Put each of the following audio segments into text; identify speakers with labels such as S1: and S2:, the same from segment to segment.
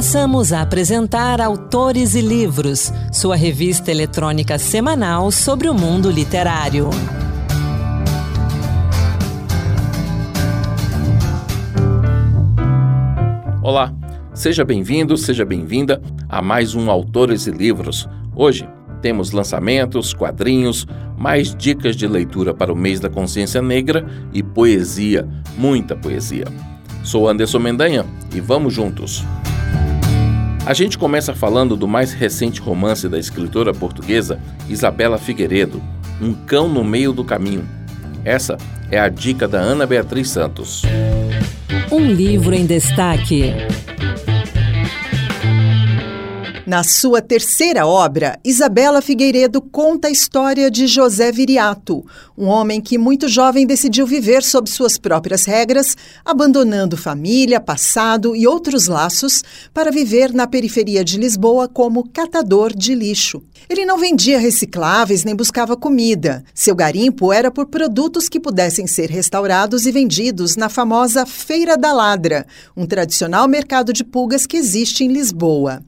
S1: Passamos a apresentar Autores e Livros, sua revista eletrônica semanal sobre o mundo literário.
S2: Olá, seja bem-vindo, seja bem-vinda a mais um Autores e Livros. Hoje temos lançamentos, quadrinhos, mais dicas de leitura para o mês da consciência negra e poesia, muita poesia. Sou Anderson Mendanha e vamos juntos. A gente começa falando do mais recente romance da escritora portuguesa Isabela Figueiredo, Um Cão no Meio do Caminho. Essa é a dica da Ana Beatriz Santos.
S1: Um livro em destaque.
S3: Na sua terceira obra, Isabela Figueiredo conta a história de José Viriato, um homem que muito jovem decidiu viver sob suas próprias regras, abandonando família, passado e outros laços para viver na periferia de Lisboa como catador de lixo. Ele não vendia recicláveis nem buscava comida. Seu garimpo era por produtos que pudessem ser restaurados e vendidos na famosa Feira da Ladra, um tradicional mercado de pulgas que existe em Lisboa.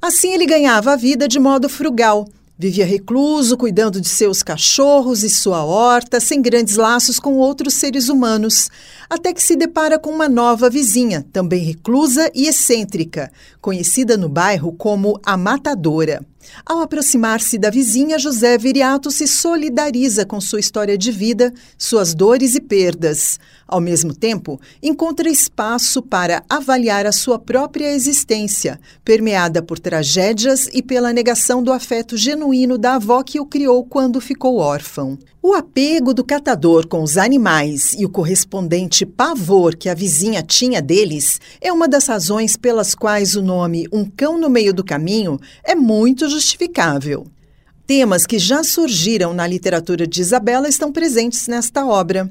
S3: Assim ele ganhava a vida de modo frugal. Vivia recluso, cuidando de seus cachorros e sua horta, sem grandes laços com outros seres humanos, até que se depara com uma nova vizinha, também reclusa e excêntrica, conhecida no bairro como a Matadora. Ao aproximar-se da vizinha, José Viriato se solidariza com sua história de vida, suas dores e perdas. Ao mesmo tempo, encontra espaço para avaliar a sua própria existência, permeada por tragédias e pela negação do afeto genuíno da avó que o criou quando ficou órfão. O apego do catador com os animais e o correspondente pavor que a vizinha tinha deles é uma das razões pelas quais o nome Um Cão no Meio do Caminho é muito justificável. Temas que já surgiram na literatura de Isabela estão presentes nesta obra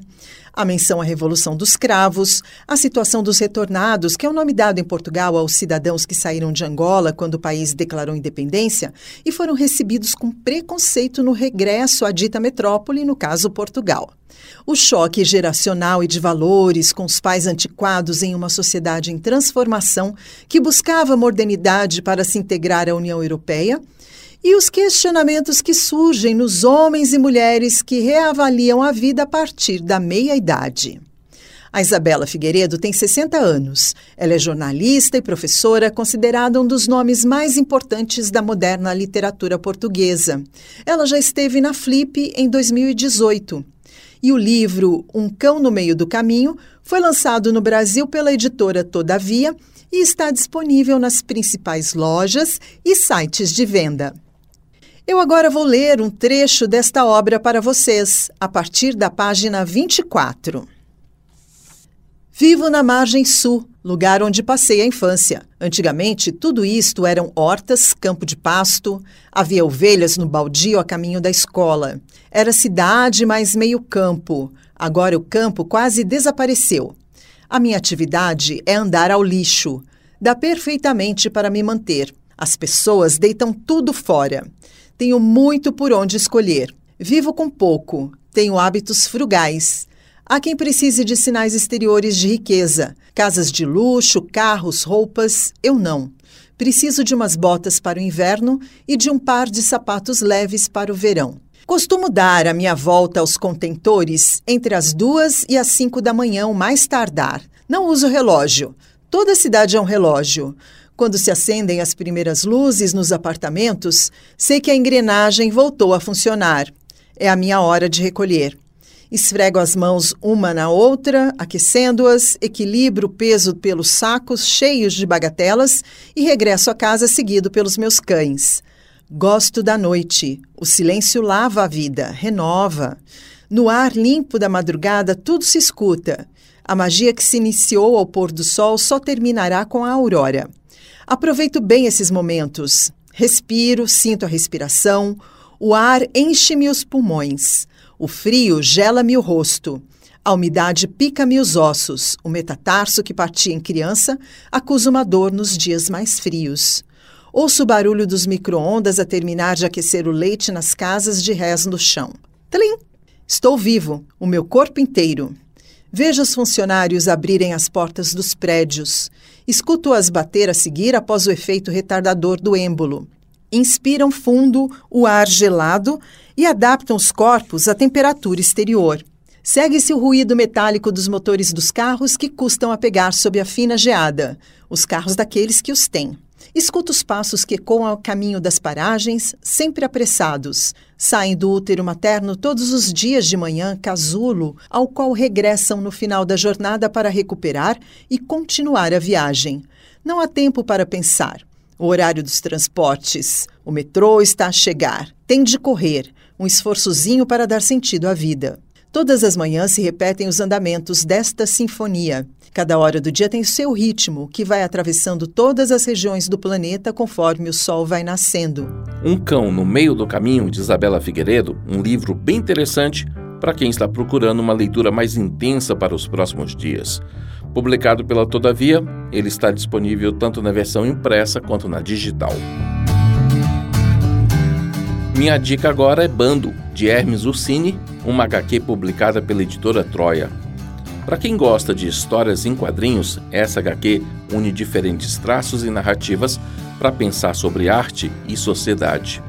S3: a menção à Revolução dos Cravos, a situação dos retornados, que é o nome dado em Portugal aos cidadãos que saíram de Angola quando o país declarou independência e foram recebidos com preconceito no regresso à dita metrópole, no caso Portugal. O choque geracional e de valores com os pais antiquados em uma sociedade em transformação que buscava modernidade para se integrar à União Europeia e os questionamentos que surgem nos homens e mulheres que reavaliam a vida a partir da meia-idade. A Isabela Figueiredo tem 60 anos. Ela é jornalista e professora, considerada um dos nomes mais importantes da moderna literatura portuguesa. Ela já esteve na Flip em 2018. E o livro Um Cão no Meio do Caminho foi lançado no Brasil pela editora Todavia e está disponível nas principais lojas e sites de venda. Eu agora vou ler um trecho desta obra para vocês, a partir da página 24. Vivo na margem sul, lugar onde passei a infância. Antigamente, tudo isto eram hortas, campo de pasto, havia ovelhas no baldio a caminho da escola. Era cidade, mas meio campo. Agora o campo quase desapareceu. A minha atividade é andar ao lixo. Dá perfeitamente para me manter. As pessoas deitam tudo fora. Tenho muito por onde escolher. Vivo com pouco. Tenho hábitos frugais. Há quem precise de sinais exteriores de riqueza, casas de luxo, carros, roupas. Eu não. Preciso de umas botas para o inverno e de um par de sapatos leves para o verão. Costumo dar a minha volta aos contentores entre as duas e as cinco da manhã, mais tardar. Não uso relógio. Toda cidade é um relógio. Quando se acendem as primeiras luzes nos apartamentos, sei que a engrenagem voltou a funcionar. É a minha hora de recolher. Esfrego as mãos uma na outra, aquecendo-as, equilibro o peso pelos sacos cheios de bagatelas e regresso a casa seguido pelos meus cães. Gosto da noite. O silêncio lava a vida, renova. No ar limpo da madrugada, tudo se escuta. A magia que se iniciou ao pôr do sol só terminará com a aurora. Aproveito bem esses momentos. Respiro, sinto a respiração, o ar enche-me os pulmões. O frio gela-me o rosto. A umidade pica-me os ossos. O metatarso que partia em criança acusa uma dor nos dias mais frios. Ouço o barulho dos micro-ondas a terminar de aquecer o leite nas casas de rés no chão. Tlim! Estou vivo, o meu corpo inteiro. Vejo os funcionários abrirem as portas dos prédios. Escuto-as bater a seguir após o efeito retardador do êmbolo. Inspiram fundo o ar gelado e adaptam os corpos à temperatura exterior. Segue-se o ruído metálico dos motores dos carros que custam a pegar sob a fina geada, os carros daqueles que os têm. Escuta os passos que ecoam ao caminho das paragens, sempre apressados. Saem do útero materno todos os dias de manhã casulo, ao qual regressam no final da jornada para recuperar e continuar a viagem. Não há tempo para pensar. O horário dos transportes. O metrô está a chegar. Tem de correr. Um esforçozinho para dar sentido à vida. Todas as manhãs se repetem os andamentos desta sinfonia. Cada hora do dia tem seu ritmo, que vai atravessando todas as regiões do planeta conforme o sol vai nascendo.
S2: Um Cão no Meio do Caminho, de Isabela Figueiredo, um livro bem interessante para quem está procurando uma leitura mais intensa para os próximos dias. Publicado pela Todavia, ele está disponível tanto na versão impressa quanto na digital. Minha dica agora é Bando, de Hermes Ursini, uma HQ publicada pela editora Troia. Para quem gosta de histórias em quadrinhos, essa HQ une diferentes traços e narrativas para pensar sobre arte e sociedade.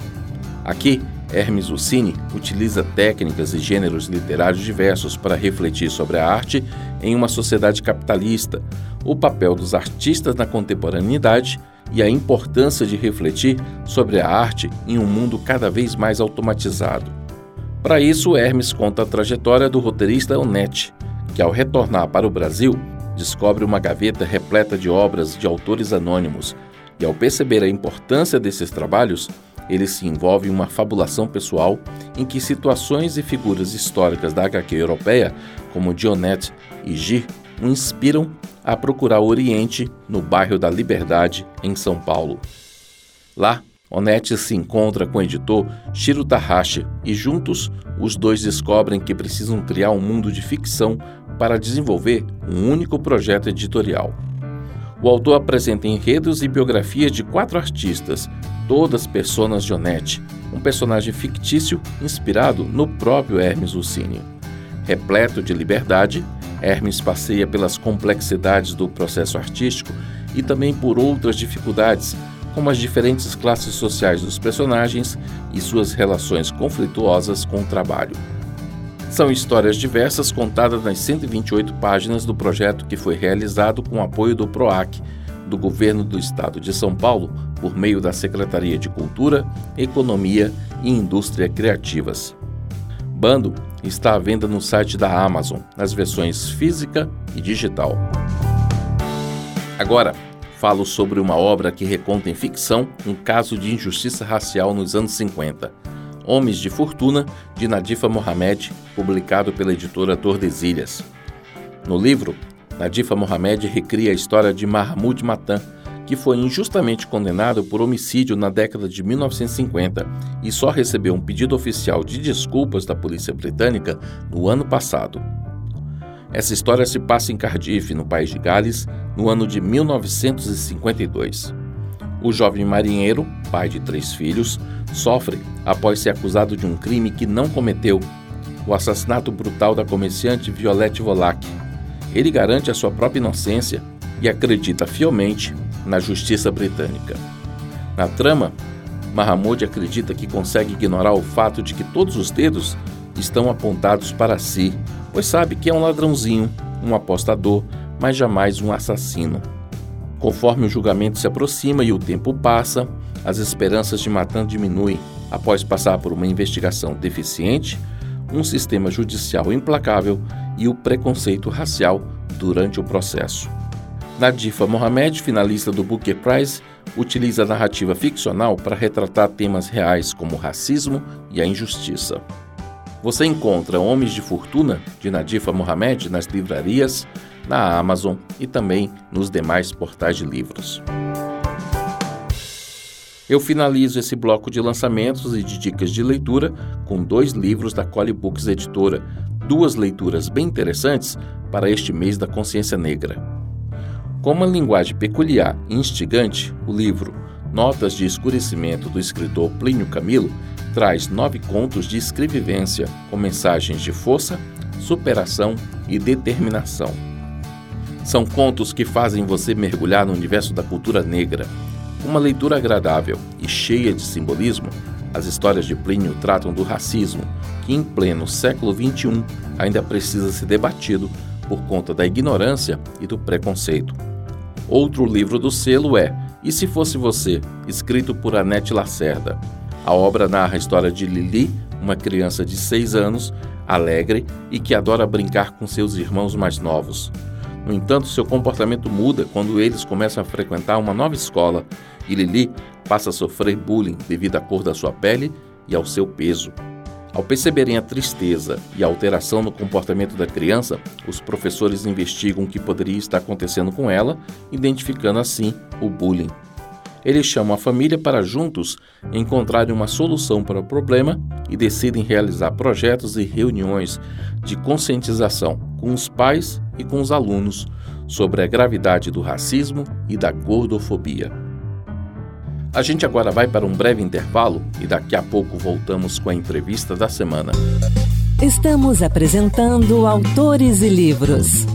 S2: Aqui, Hermes Ursini utiliza técnicas e gêneros literários diversos para refletir sobre a arte em uma sociedade capitalista, o papel dos artistas na contemporaneidade e a importância de refletir sobre a arte em um mundo cada vez mais automatizado. Para isso, Hermes conta a trajetória do roteirista Onete, que ao retornar para o Brasil, descobre uma gaveta repleta de obras de autores anônimos, e ao perceber a importância desses trabalhos, ele se envolve em uma fabulação pessoal em que situações e figuras históricas da HQ europeia, como Dionete e Gir, o inspiram a procurar o Oriente no bairro da Liberdade, em São Paulo. Lá, Onete se encontra com o editor Shiro Tahashi e juntos os dois descobrem que precisam criar um mundo de ficção para desenvolver um único projeto editorial. O autor apresenta enredos e biografias de quatro artistas, todas personas de Onete, um personagem fictício inspirado no próprio Hermes Ursini. Repleto de liberdade, Hermes passeia pelas complexidades do processo artístico e também por outras dificuldades, como as diferentes classes sociais dos personagens e suas relações conflituosas com o trabalho. São histórias diversas contadas nas 128 páginas do projeto que foi realizado com o apoio do PROAC, do Governo do Estado de São Paulo, por meio da Secretaria de Cultura, Economia e Indústria Criativas. Bando está à venda no site da Amazon, nas versões física e digital. Agora, falo sobre uma obra que reconta em ficção um caso de injustiça racial nos anos 50. Homens de Fortuna, de Nadifa Mohamed, publicado pela editora Tordesilhas. No livro, Nadifa Mohamed recria a história de Mahmoud Matan, que foi injustamente condenado por homicídio na década de 1950 e só recebeu um pedido oficial de desculpas da polícia britânica no ano passado. Essa história se passa em Cardiff, no país de Gales, no ano de 1952. O jovem marinheiro, pai de três filhos, sofre após ser acusado de um crime que não cometeu: o assassinato brutal da comerciante Violette Volac. Ele garante a sua própria inocência e acredita fielmente na justiça britânica. Na trama, Mahmoud acredita que consegue ignorar o fato de que todos os dedos estão apontados para si, pois sabe que é um ladrãozinho, um apostador, mas jamais um assassino. Conforme o julgamento se aproxima e o tempo passa, as esperanças de Matan diminuem após passar por uma investigação deficiente, um sistema judicial implacável e o preconceito racial durante o processo. Nadifa Mohamed, finalista do Booker Prize, utiliza a narrativa ficcional para retratar temas reais como o racismo e a injustiça. Você encontra Homens de Fortuna, de Nadifa Mohamed, nas livrarias, na Amazon e também nos demais portais de livros. Eu finalizo esse bloco de lançamentos e de dicas de leitura com dois livros da Cole Books Editora, duas leituras bem interessantes para este mês da consciência negra. Com uma linguagem peculiar e instigante, o livro Notas de Escurecimento do escritor Plínio Camilo traz nove contos de escrevivência com mensagens de força, superação e determinação. São contos que fazem você mergulhar no universo da cultura negra. Uma leitura agradável e cheia de simbolismo, as histórias de Plínio tratam do racismo, que em pleno século XXI ainda precisa ser debatido por conta da ignorância e do preconceito. Outro livro do selo é E Se Fosse Você, escrito por Anete Lacerda. A obra narra a história de Lili, uma criança de 6 anos, alegre e que adora brincar com seus irmãos mais novos. No entanto, seu comportamento muda quando eles começam a frequentar uma nova escola e Lili passa a sofrer bullying devido à cor da sua pele e ao seu peso. Ao perceberem a tristeza e a alteração no comportamento da criança, os professores investigam o que poderia estar acontecendo com ela, identificando assim o bullying. Eles chamam a família para juntos encontrarem uma solução para o problema e decidem realizar projetos e reuniões de conscientização com os pais e com os alunos sobre a gravidade do racismo e da gordofobia. A gente agora vai para um breve intervalo e daqui a pouco voltamos com a entrevista da semana.
S1: Estamos apresentando Autores e Livros.